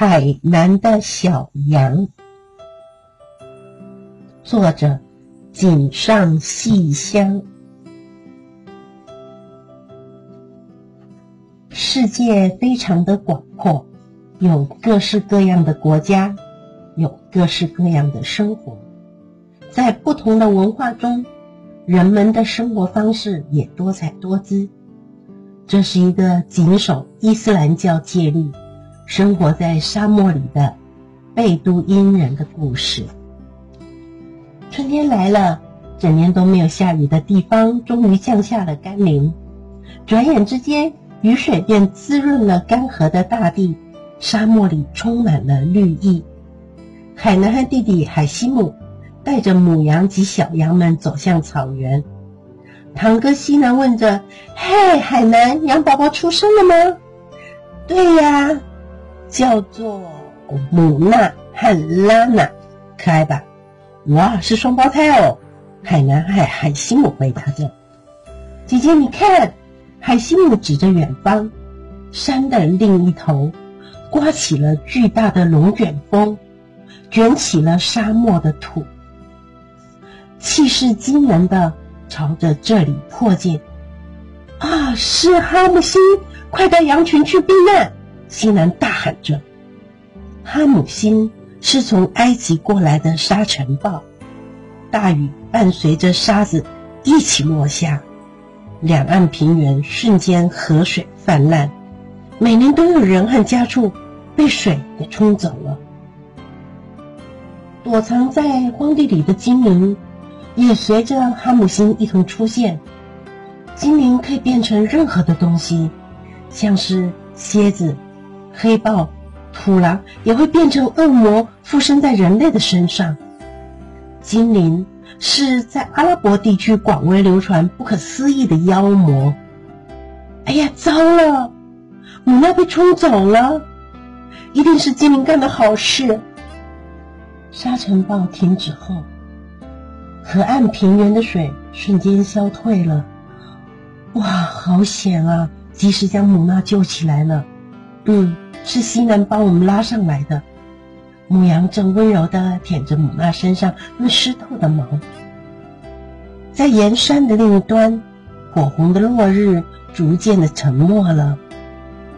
海南的小羊，作者井上细香。世界非常的广阔，有各式各样的国家，有各式各样的生活，在不同的文化中，人们的生活方式也多彩多姿。这是一个谨守伊斯兰教戒律。生活在沙漠里的贝都因人的故事。春天来了，整年都没有下雨的地方，终于降下了甘霖。转眼之间，雨水便滋润了干涸的大地，沙漠里充满了绿意。海南和弟弟海西姆带着母羊及小羊们走向草原。堂哥西南问着：“嘿，海南，羊宝宝出生了吗？”“对呀。”叫做姆娜和拉娜，可爱吧？哇，是双胞胎哦！海南海海西姆回答着：“姐姐，你看，海西姆指着远方，山的另一头，刮起了巨大的龙卷风，卷起了沙漠的土，气势惊人的朝着这里迫近。啊，是哈姆星，快带羊群去避难！”西南大喊着：“哈姆星是从埃及过来的沙尘暴，大雨伴随着沙子一起落下，两岸平原瞬间河水泛滥，每年都有人和家畜被水给冲走了。躲藏在荒地里的精灵也随着哈姆星一同出现。精灵可以变成任何的东西，像是蝎子。”黑豹、土狼也会变成恶魔，附身在人类的身上。精灵是在阿拉伯地区广为流传、不可思议的妖魔。哎呀，糟了！母娜被冲走了，一定是精灵干的好事。沙尘暴停止后，河岸平原的水瞬间消退了。哇，好险啊！及时将母娜救起来了。嗯，是西南帮我们拉上来的。母羊正温柔地舔着母娜身上那湿透的毛。在岩山的另一端，火红的落日逐渐的沉没了。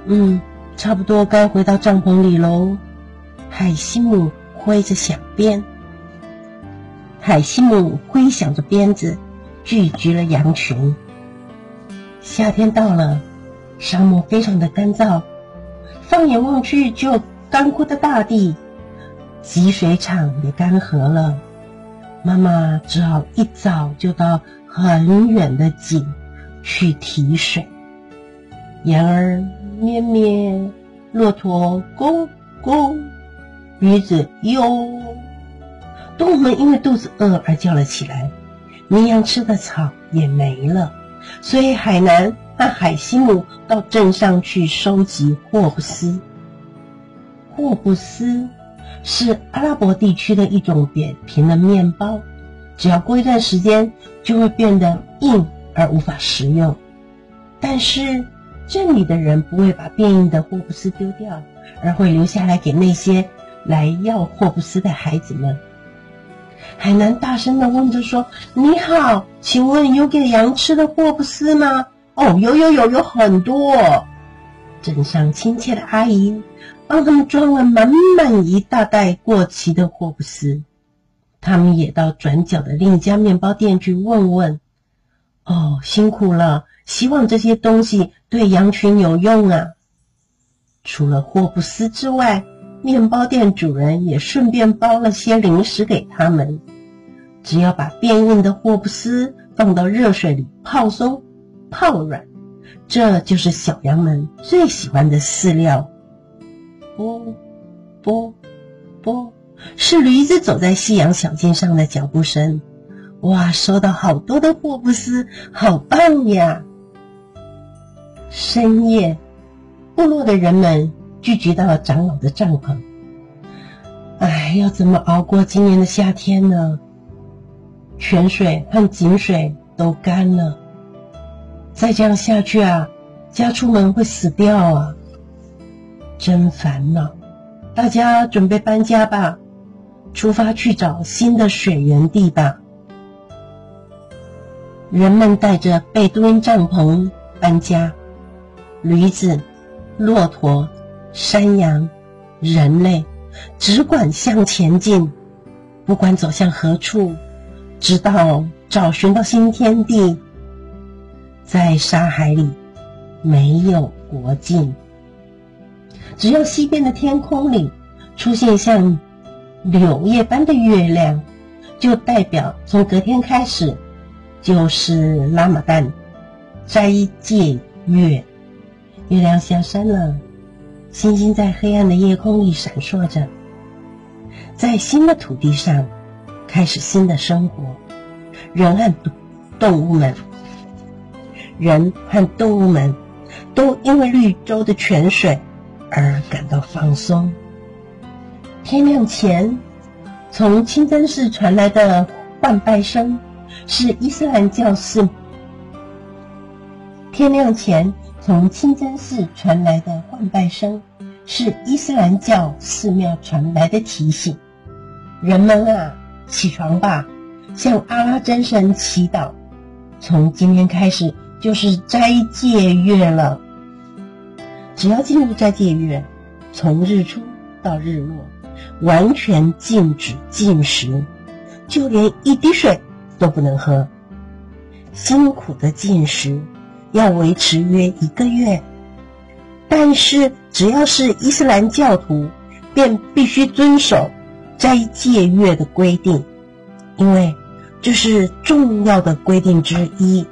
嗯，差不多该回到帐篷里喽。海西姆挥着响鞭，海西姆挥响着鞭子，聚集了羊群。夏天到了，沙漠非常的干燥。放眼望去，只有干枯的大地，集水厂也干涸了。妈妈只好一早就到很远的井去提水。羊儿咩咩，骆驼咕咕，驴子哟。动物们因为肚子饿而叫了起来。绵羊吃的草也没了，所以海南。和海西姆到镇上去收集霍布斯。霍布斯是阿拉伯地区的一种扁平的面包，只要过一段时间就会变得硬而无法食用。但是镇里的人不会把变硬的霍布斯丢掉，而会留下来给那些来要霍布斯的孩子们。海南大声的问着说：“你好，请问有给羊吃的霍布斯吗？”哦，有有有有很多，镇上亲切的阿姨帮他们装了满满一大袋过期的霍布斯。他们也到转角的另一家面包店去问问。哦，辛苦了，希望这些东西对羊群有用啊。除了霍布斯之外，面包店主人也顺便包了些零食给他们。只要把变硬的霍布斯放到热水里泡松。泡软，这就是小羊们最喜欢的饲料。啵啵啵，是驴子走在夕阳小径上的脚步声。哇，收到好多的霍布斯，好棒呀！深夜，部落的人们聚集到了长老的帐篷。哎，要怎么熬过今年的夏天呢？泉水和井水都干了。再这样下去啊，家畜们会死掉啊！真烦恼。大家准备搬家吧，出发去找新的水源地吧。人们带着贝都因帐篷搬家，驴子、骆驼、山羊、人类只管向前进，不管走向何处，直到找寻到新天地。在沙海里，没有国境。只要西边的天空里出现像柳叶般的月亮，就代表从隔天开始。就是拉玛丹斋戒月，月亮下山了，星星在黑暗的夜空里闪烁着，在新的土地上开始新的生活。人和动物们，人和动物们都因为绿洲的泉水而感到放松。天亮前，从清真寺传来的唤拜声。是伊斯兰教寺。天亮前从清真寺传来的唤拜声，是伊斯兰教寺庙传来的提醒。人们啊，起床吧，向阿拉真神祈祷。从今天开始就是斋戒月了。只要进入斋戒月，从日出到日落，完全禁止进食，就连一滴水。都不能喝，辛苦的进食要维持约一个月。但是只要是伊斯兰教徒，便必须遵守斋戒月的规定，因为这是重要的规定之一。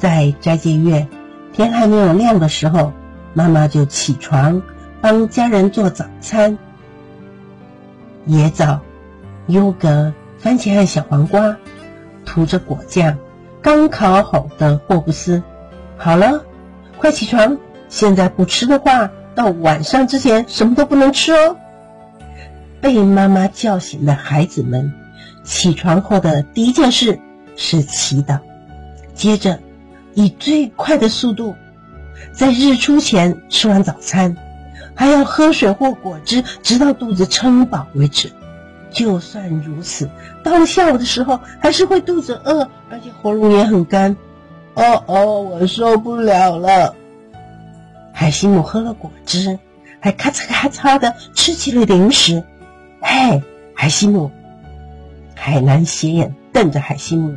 在斋戒月天还没有亮的时候，妈妈就起床帮家人做早餐：椰枣、优格。番茄和小黄瓜，涂着果酱，刚烤好的霍布斯，好了，快起床！现在不吃的话，到晚上之前什么都不能吃哦。被妈妈叫醒的孩子们，起床后的第一件事是祈祷，接着以最快的速度，在日出前吃完早餐，还要喝水或果汁，直到肚子撑饱为止。就算如此，到了下午的时候，还是会肚子饿，而且喉咙也很干。哦哦，我受不了了。海西姆喝了果汁，还咔嚓咔嚓的吃起了零食。嘿，海西姆！海南斜眼瞪着海西姆。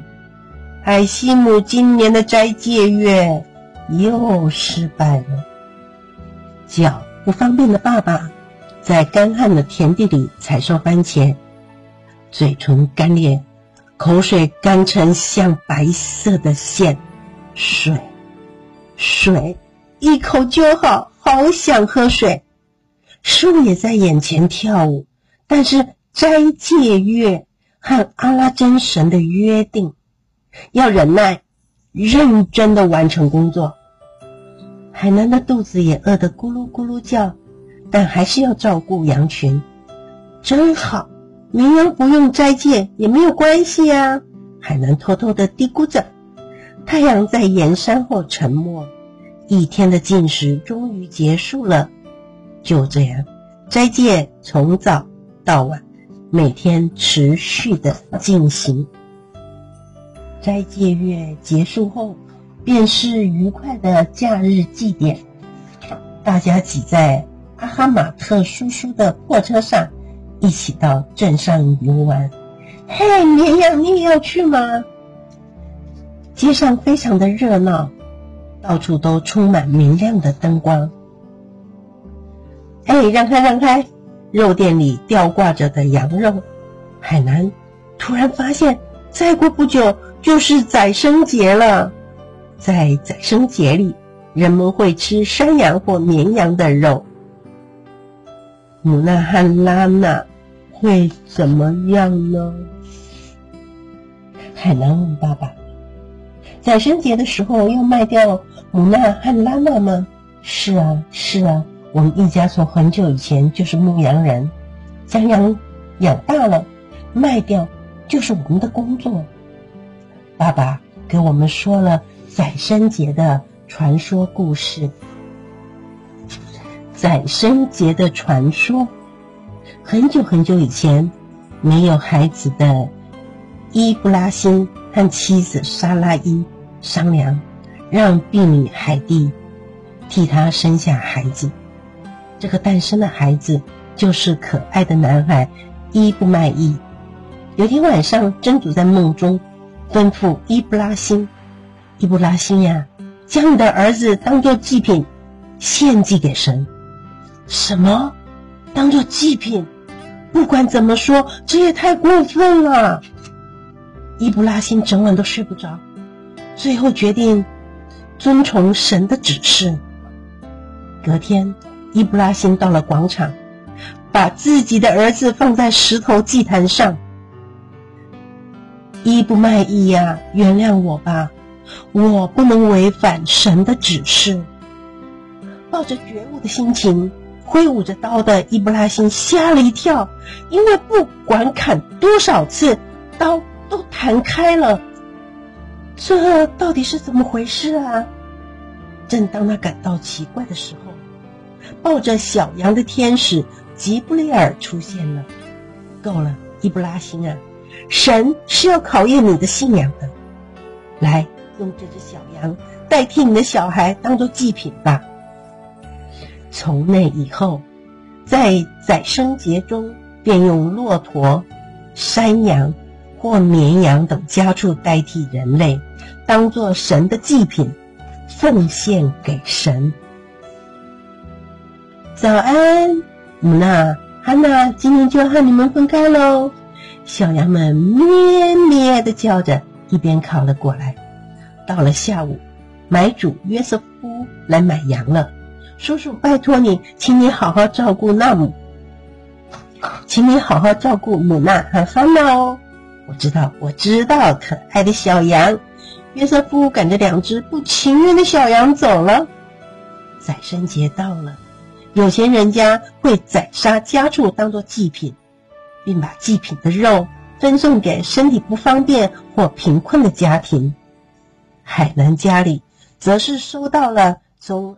海西姆今年的斋戒月又失败了。脚不方便的爸爸。在干旱的田地里采收番茄，嘴唇干裂，口水干成像白色的线。水，水，一口就好，好想喝水。树也在眼前跳舞，但是斋戒月和阿拉真神的约定，要忍耐，认真的完成工作。海南的肚子也饿得咕噜咕噜叫。但还是要照顾羊群，真好。绵羊不用斋戒也没有关系呀。海南偷偷的嘀咕着。太阳在岩山后沉没，一天的进食终于结束了。就这样，斋戒从早到晚，每天持续的进行。斋戒月结束后，便是愉快的假日祭典，大家挤在。阿哈马特叔叔的破车上，一起到镇上游玩。嘿，绵羊，你也要去吗？街上非常的热闹，到处都充满明亮的灯光。哎，让开，让开！肉店里吊挂着的羊肉。海南突然发现，再过不久就是宰生节了。在宰生节里，人们会吃山羊或绵羊的肉。姆纳汉拉娜会怎么样呢？海南问爸爸：“宰生节的时候要卖掉姆纳汉拉娜吗？”“是啊，是啊，我们一家从很久以前就是牧羊人，将羊养大了，卖掉就是我们的工作。”爸爸给我们说了宰生节的传说故事。宰生节的传说。很久很久以前，没有孩子的伊布拉辛和妻子沙拉伊商量，让婢女海蒂替他生下孩子。这个诞生的孩子就是可爱的男孩伊布麦伊。有天晚上，真主在梦中吩咐伊布拉辛：“伊布拉辛呀，将你的儿子当做祭品献祭给神。”什么？当做祭品？不管怎么说，这也太过分了。伊布拉辛整晚都睡不着，最后决定遵从神的指示。隔天，伊布拉辛到了广场，把自己的儿子放在石头祭坛上。伊布麦伊呀，原谅我吧，我不能违反神的指示。抱着觉悟的心情。挥舞着刀的伊布拉辛吓了一跳，因为不管砍多少次，刀都弹开了。这到底是怎么回事啊？正当他感到奇怪的时候，抱着小羊的天使吉布利尔出现了。够了，伊布拉辛啊，神是要考验你的信仰的。来，用这只小羊代替你的小孩当做祭品吧。从那以后，在宰牲节中，便用骆驼、山羊或绵羊等家畜代替人类，当做神的祭品，奉献给神。早安，姆娜、汉娜，今天就要和你们分开喽。小羊们咩咩的叫着，一边靠了过来。到了下午，买主约瑟夫来买羊了。叔叔，拜托你，请你好好照顾纳姆，请你好好照顾姆娜和芬娜哦。我知道，我知道，可爱的小羊。约瑟夫赶着两只不情愿的小羊走了。宰牲节到了，有钱人家会宰杀家畜当做祭品，并把祭品的肉分送给身体不方便或贫困的家庭。海南家里则是收到了从。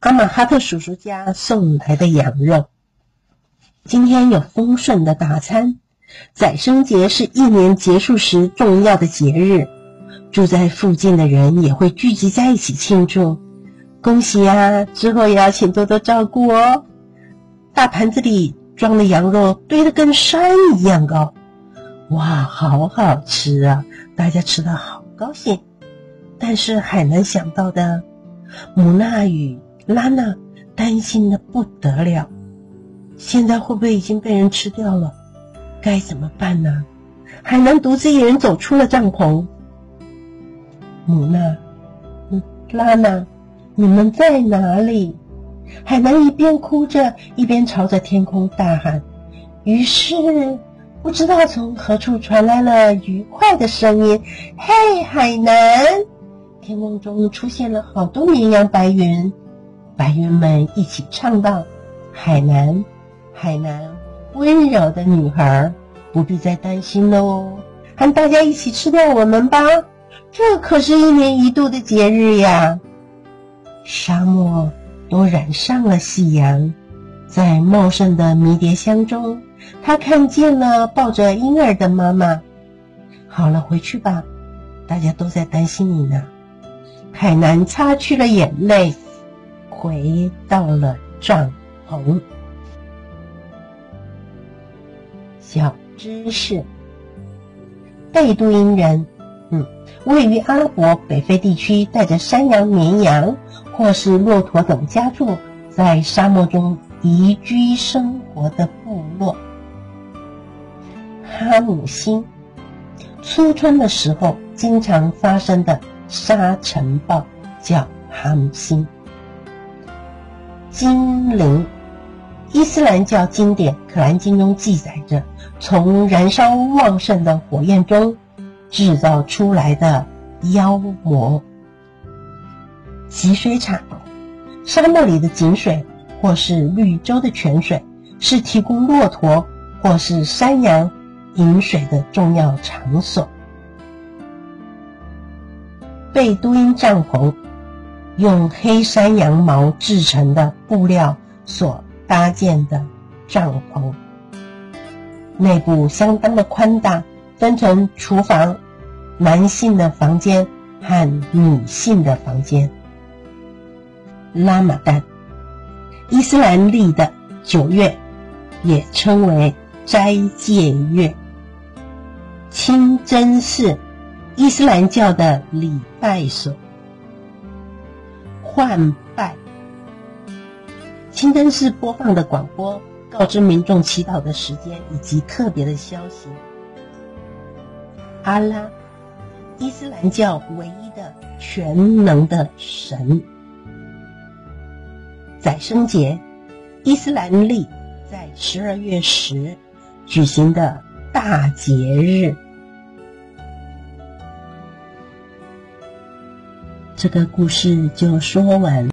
阿玛哈特叔叔家送来的羊肉。今天有丰盛的大餐。宰生节是一年结束时重要的节日，住在附近的人也会聚集在一起庆祝。恭喜啊！之后也要请多多照顾哦。大盘子里装的羊肉堆得跟山一样高，哇，好好吃啊！大家吃的好高兴。但是海南想到的母娜与。拉娜担心的不得了，现在会不会已经被人吃掉了？该怎么办呢？海南独自一人走出了帐篷。母娜，拉娜，你们在哪里？海南一边哭着，一边朝着天空大喊。于是，不知道从何处传来了愉快的声音：“嘿，海南！”天空中出现了好多绵羊白云。白云们一起唱道：“海南，海南，温柔的女孩，不必再担心了哦，和大家一起吃掉我们吧！这可是一年一度的节日呀！”沙漠都染上了夕阳，在茂盛的迷迭香中，他看见了抱着婴儿的妈妈。好了，回去吧，大家都在担心你呢。海南擦去了眼泪。回到了帐篷。小知识：贝都因人，嗯，位于阿拉伯北非地区，带着山羊、绵羊或是骆驼等家畜，在沙漠中移居生活的部落。哈姆星，初春的时候经常发生的沙尘暴叫哈姆星。精灵，伊斯兰教经典《可兰经》中记载着，从燃烧旺盛的火焰中制造出来的妖魔。集水场，沙漠里的井水或是绿洲的泉水，是提供骆驼或是山羊饮水的重要场所。贝都因帐篷。用黑山羊毛制成的布料所搭建的帐篷，内部相当的宽大，分成厨房、男性的房间和女性的房间。拉玛丹，伊斯兰历的九月，也称为斋戒月。清真寺，伊斯兰教的礼拜所。换拜，清真寺播放的广播告知民众祈祷的时间以及特别的消息。阿拉，伊斯兰教唯一的全能的神。宰生节，伊斯兰历在十二月十举行的大节日。这个故事就说完。